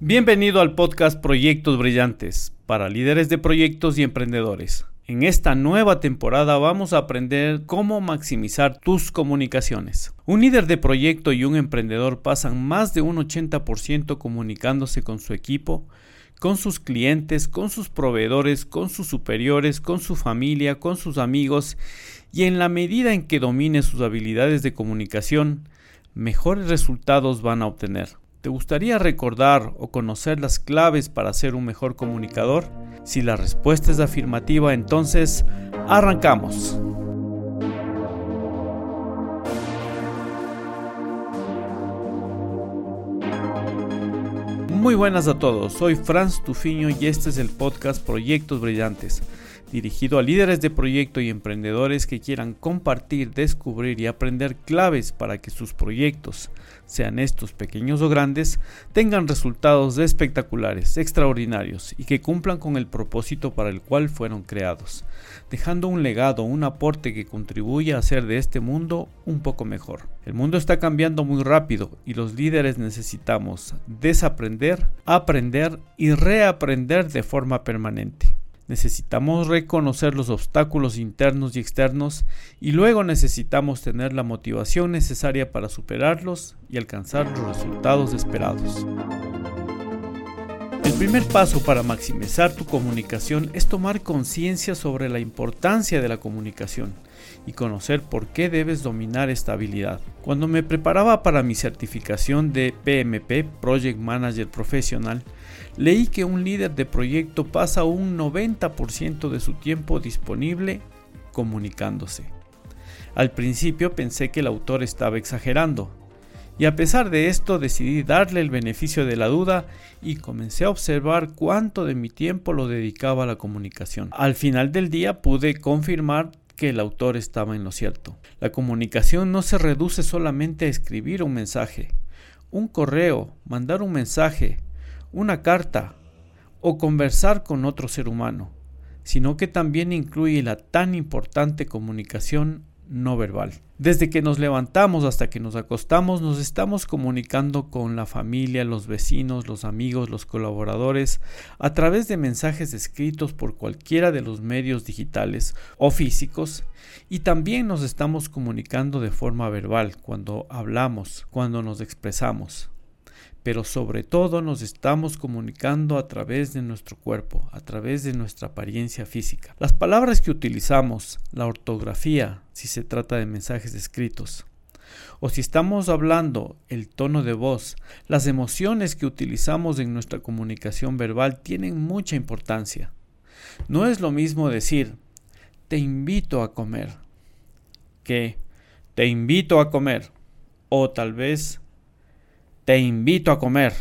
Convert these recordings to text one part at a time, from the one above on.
Bienvenido al podcast Proyectos Brillantes para líderes de proyectos y emprendedores. En esta nueva temporada vamos a aprender cómo maximizar tus comunicaciones. Un líder de proyecto y un emprendedor pasan más de un 80% comunicándose con su equipo, con sus clientes, con sus proveedores, con sus superiores, con su familia, con sus amigos y en la medida en que domine sus habilidades de comunicación, mejores resultados van a obtener. ¿Te gustaría recordar o conocer las claves para ser un mejor comunicador? Si la respuesta es afirmativa, entonces arrancamos. Muy buenas a todos, soy Franz Tufiño y este es el podcast Proyectos Brillantes dirigido a líderes de proyecto y emprendedores que quieran compartir, descubrir y aprender claves para que sus proyectos, sean estos pequeños o grandes, tengan resultados espectaculares, extraordinarios y que cumplan con el propósito para el cual fueron creados, dejando un legado, un aporte que contribuya a hacer de este mundo un poco mejor. El mundo está cambiando muy rápido y los líderes necesitamos desaprender, aprender y reaprender de forma permanente. Necesitamos reconocer los obstáculos internos y externos y luego necesitamos tener la motivación necesaria para superarlos y alcanzar los resultados esperados. Primer paso para maximizar tu comunicación es tomar conciencia sobre la importancia de la comunicación y conocer por qué debes dominar esta habilidad. Cuando me preparaba para mi certificación de PMP, Project Manager Professional, leí que un líder de proyecto pasa un 90% de su tiempo disponible comunicándose. Al principio pensé que el autor estaba exagerando, y a pesar de esto decidí darle el beneficio de la duda y comencé a observar cuánto de mi tiempo lo dedicaba a la comunicación. Al final del día pude confirmar que el autor estaba en lo cierto. La comunicación no se reduce solamente a escribir un mensaje, un correo, mandar un mensaje, una carta o conversar con otro ser humano, sino que también incluye la tan importante comunicación no verbal. Desde que nos levantamos hasta que nos acostamos nos estamos comunicando con la familia, los vecinos, los amigos, los colaboradores a través de mensajes escritos por cualquiera de los medios digitales o físicos y también nos estamos comunicando de forma verbal cuando hablamos, cuando nos expresamos pero sobre todo nos estamos comunicando a través de nuestro cuerpo, a través de nuestra apariencia física. Las palabras que utilizamos, la ortografía, si se trata de mensajes escritos, o si estamos hablando, el tono de voz, las emociones que utilizamos en nuestra comunicación verbal tienen mucha importancia. No es lo mismo decir, te invito a comer, que te invito a comer, o tal vez te invito a comer.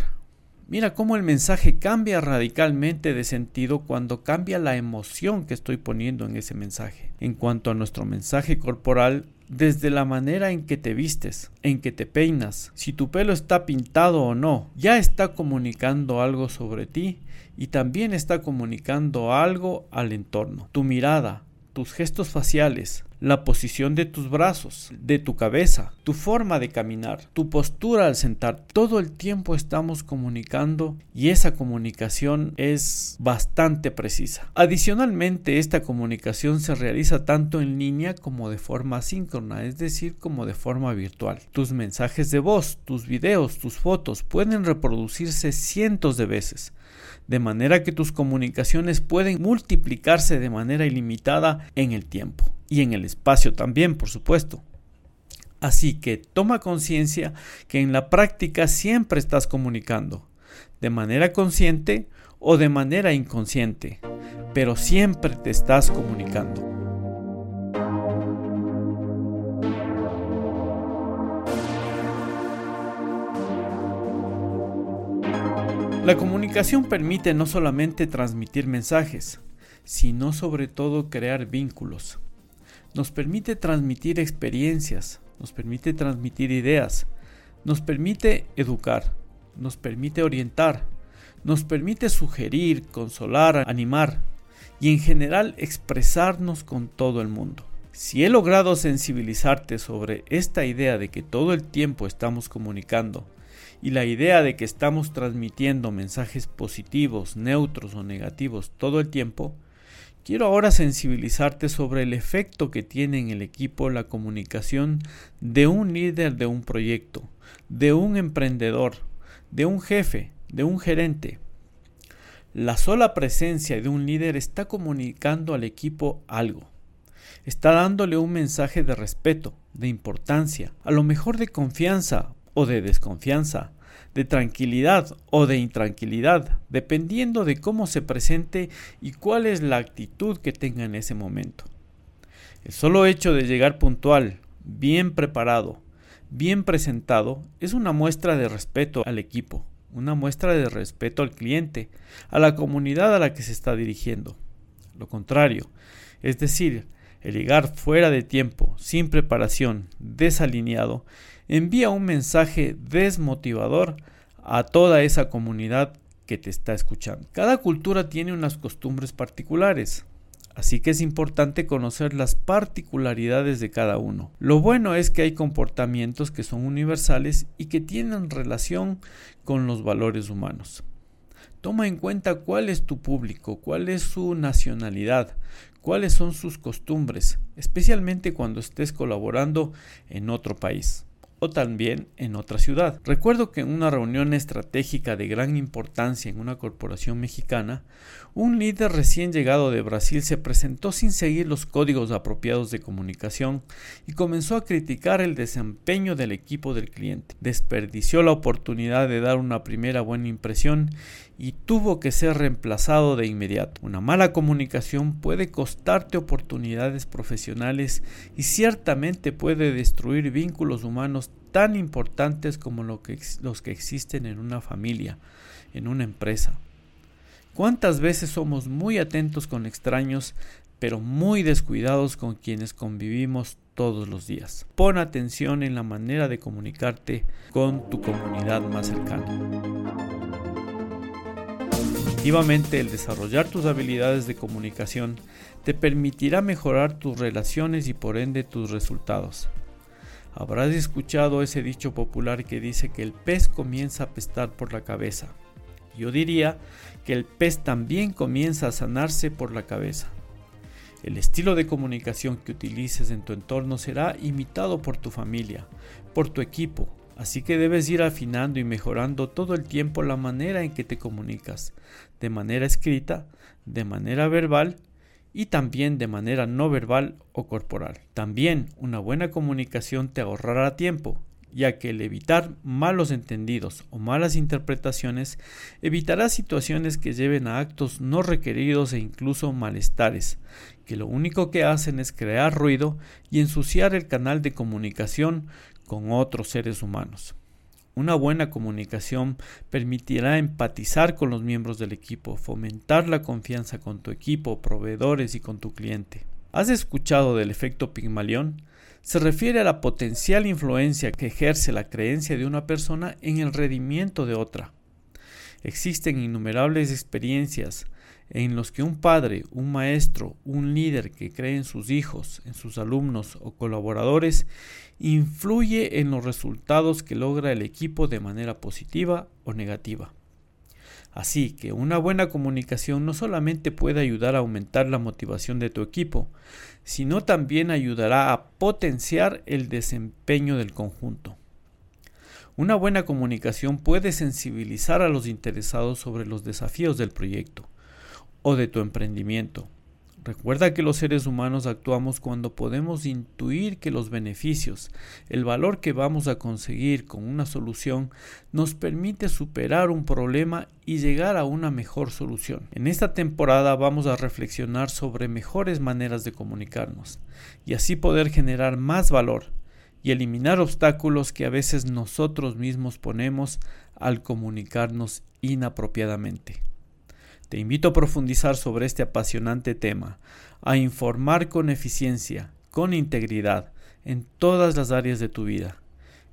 Mira cómo el mensaje cambia radicalmente de sentido cuando cambia la emoción que estoy poniendo en ese mensaje. En cuanto a nuestro mensaje corporal, desde la manera en que te vistes, en que te peinas, si tu pelo está pintado o no, ya está comunicando algo sobre ti y también está comunicando algo al entorno. Tu mirada, tus gestos faciales, la posición de tus brazos, de tu cabeza, tu forma de caminar, tu postura al sentar. Todo el tiempo estamos comunicando y esa comunicación es bastante precisa. Adicionalmente, esta comunicación se realiza tanto en línea como de forma asíncrona, es decir, como de forma virtual. Tus mensajes de voz, tus videos, tus fotos pueden reproducirse cientos de veces de manera que tus comunicaciones pueden multiplicarse de manera ilimitada en el tiempo y en el espacio también, por supuesto. Así que toma conciencia que en la práctica siempre estás comunicando, de manera consciente o de manera inconsciente, pero siempre te estás comunicando. La comunicación permite no solamente transmitir mensajes, sino sobre todo crear vínculos. Nos permite transmitir experiencias, nos permite transmitir ideas, nos permite educar, nos permite orientar, nos permite sugerir, consolar, animar y en general expresarnos con todo el mundo. Si he logrado sensibilizarte sobre esta idea de que todo el tiempo estamos comunicando y la idea de que estamos transmitiendo mensajes positivos, neutros o negativos todo el tiempo, quiero ahora sensibilizarte sobre el efecto que tiene en el equipo la comunicación de un líder de un proyecto, de un emprendedor, de un jefe, de un gerente. La sola presencia de un líder está comunicando al equipo algo. Está dándole un mensaje de respeto, de importancia, a lo mejor de confianza o de desconfianza, de tranquilidad o de intranquilidad, dependiendo de cómo se presente y cuál es la actitud que tenga en ese momento. El solo hecho de llegar puntual, bien preparado, bien presentado, es una muestra de respeto al equipo, una muestra de respeto al cliente, a la comunidad a la que se está dirigiendo. Lo contrario, es decir, el llegar fuera de tiempo, sin preparación, desalineado, envía un mensaje desmotivador a toda esa comunidad que te está escuchando. Cada cultura tiene unas costumbres particulares, así que es importante conocer las particularidades de cada uno. Lo bueno es que hay comportamientos que son universales y que tienen relación con los valores humanos. Toma en cuenta cuál es tu público, cuál es su nacionalidad, cuáles son sus costumbres, especialmente cuando estés colaborando en otro país o también en otra ciudad. Recuerdo que en una reunión estratégica de gran importancia en una corporación mexicana, un líder recién llegado de Brasil se presentó sin seguir los códigos apropiados de comunicación y comenzó a criticar el desempeño del equipo del cliente. Desperdició la oportunidad de dar una primera buena impresión y tuvo que ser reemplazado de inmediato. Una mala comunicación puede costarte oportunidades profesionales y ciertamente puede destruir vínculos humanos tan importantes como los que existen en una familia, en una empresa. ¿Cuántas veces somos muy atentos con extraños, pero muy descuidados con quienes convivimos todos los días? Pon atención en la manera de comunicarte con tu comunidad más cercana. Definitivamente el desarrollar tus habilidades de comunicación te permitirá mejorar tus relaciones y por ende tus resultados. Habrás escuchado ese dicho popular que dice que el pez comienza a pestar por la cabeza. Yo diría que el pez también comienza a sanarse por la cabeza. El estilo de comunicación que utilices en tu entorno será imitado por tu familia, por tu equipo, Así que debes ir afinando y mejorando todo el tiempo la manera en que te comunicas, de manera escrita, de manera verbal y también de manera no verbal o corporal. También una buena comunicación te ahorrará tiempo, ya que el evitar malos entendidos o malas interpretaciones evitará situaciones que lleven a actos no requeridos e incluso malestares, que lo único que hacen es crear ruido y ensuciar el canal de comunicación con otros seres humanos. Una buena comunicación permitirá empatizar con los miembros del equipo, fomentar la confianza con tu equipo, proveedores y con tu cliente. ¿Has escuchado del efecto Pigmalión? Se refiere a la potencial influencia que ejerce la creencia de una persona en el rendimiento de otra. Existen innumerables experiencias en los que un padre, un maestro, un líder que cree en sus hijos, en sus alumnos o colaboradores, influye en los resultados que logra el equipo de manera positiva o negativa. Así que una buena comunicación no solamente puede ayudar a aumentar la motivación de tu equipo, sino también ayudará a potenciar el desempeño del conjunto. Una buena comunicación puede sensibilizar a los interesados sobre los desafíos del proyecto o de tu emprendimiento. Recuerda que los seres humanos actuamos cuando podemos intuir que los beneficios, el valor que vamos a conseguir con una solución nos permite superar un problema y llegar a una mejor solución. En esta temporada vamos a reflexionar sobre mejores maneras de comunicarnos y así poder generar más valor y eliminar obstáculos que a veces nosotros mismos ponemos al comunicarnos inapropiadamente. Te invito a profundizar sobre este apasionante tema, a informar con eficiencia, con integridad, en todas las áreas de tu vida,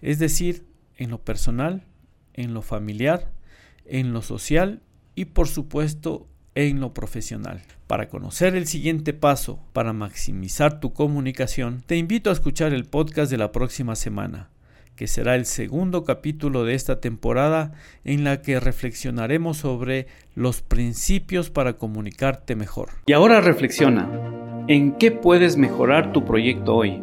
es decir, en lo personal, en lo familiar, en lo social y por supuesto en lo profesional. Para conocer el siguiente paso para maximizar tu comunicación, te invito a escuchar el podcast de la próxima semana, que será el segundo capítulo de esta temporada en la que reflexionaremos sobre los principios para comunicarte mejor. Y ahora reflexiona, ¿en qué puedes mejorar tu proyecto hoy?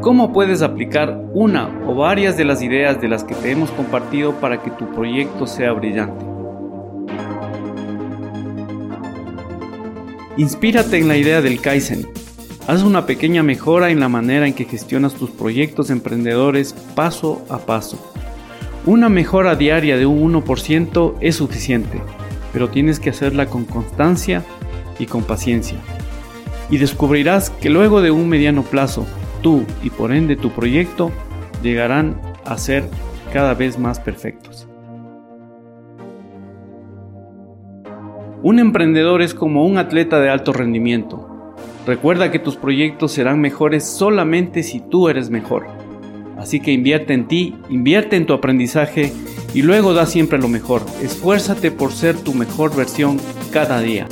¿Cómo puedes aplicar una o varias de las ideas de las que te hemos compartido para que tu proyecto sea brillante? Inspírate en la idea del Kaizen Haz una pequeña mejora en la manera en que gestionas tus proyectos emprendedores paso a paso. Una mejora diaria de un 1% es suficiente, pero tienes que hacerla con constancia y con paciencia. Y descubrirás que luego de un mediano plazo, tú y por ende tu proyecto llegarán a ser cada vez más perfectos. Un emprendedor es como un atleta de alto rendimiento Recuerda que tus proyectos serán mejores solamente si tú eres mejor. Así que invierte en ti, invierte en tu aprendizaje y luego da siempre lo mejor. Esfuérzate por ser tu mejor versión cada día.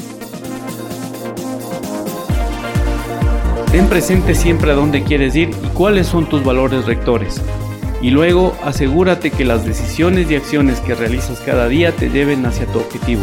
Ten presente siempre a dónde quieres ir y cuáles son tus valores rectores. Y luego asegúrate que las decisiones y acciones que realizas cada día te lleven hacia tu objetivo.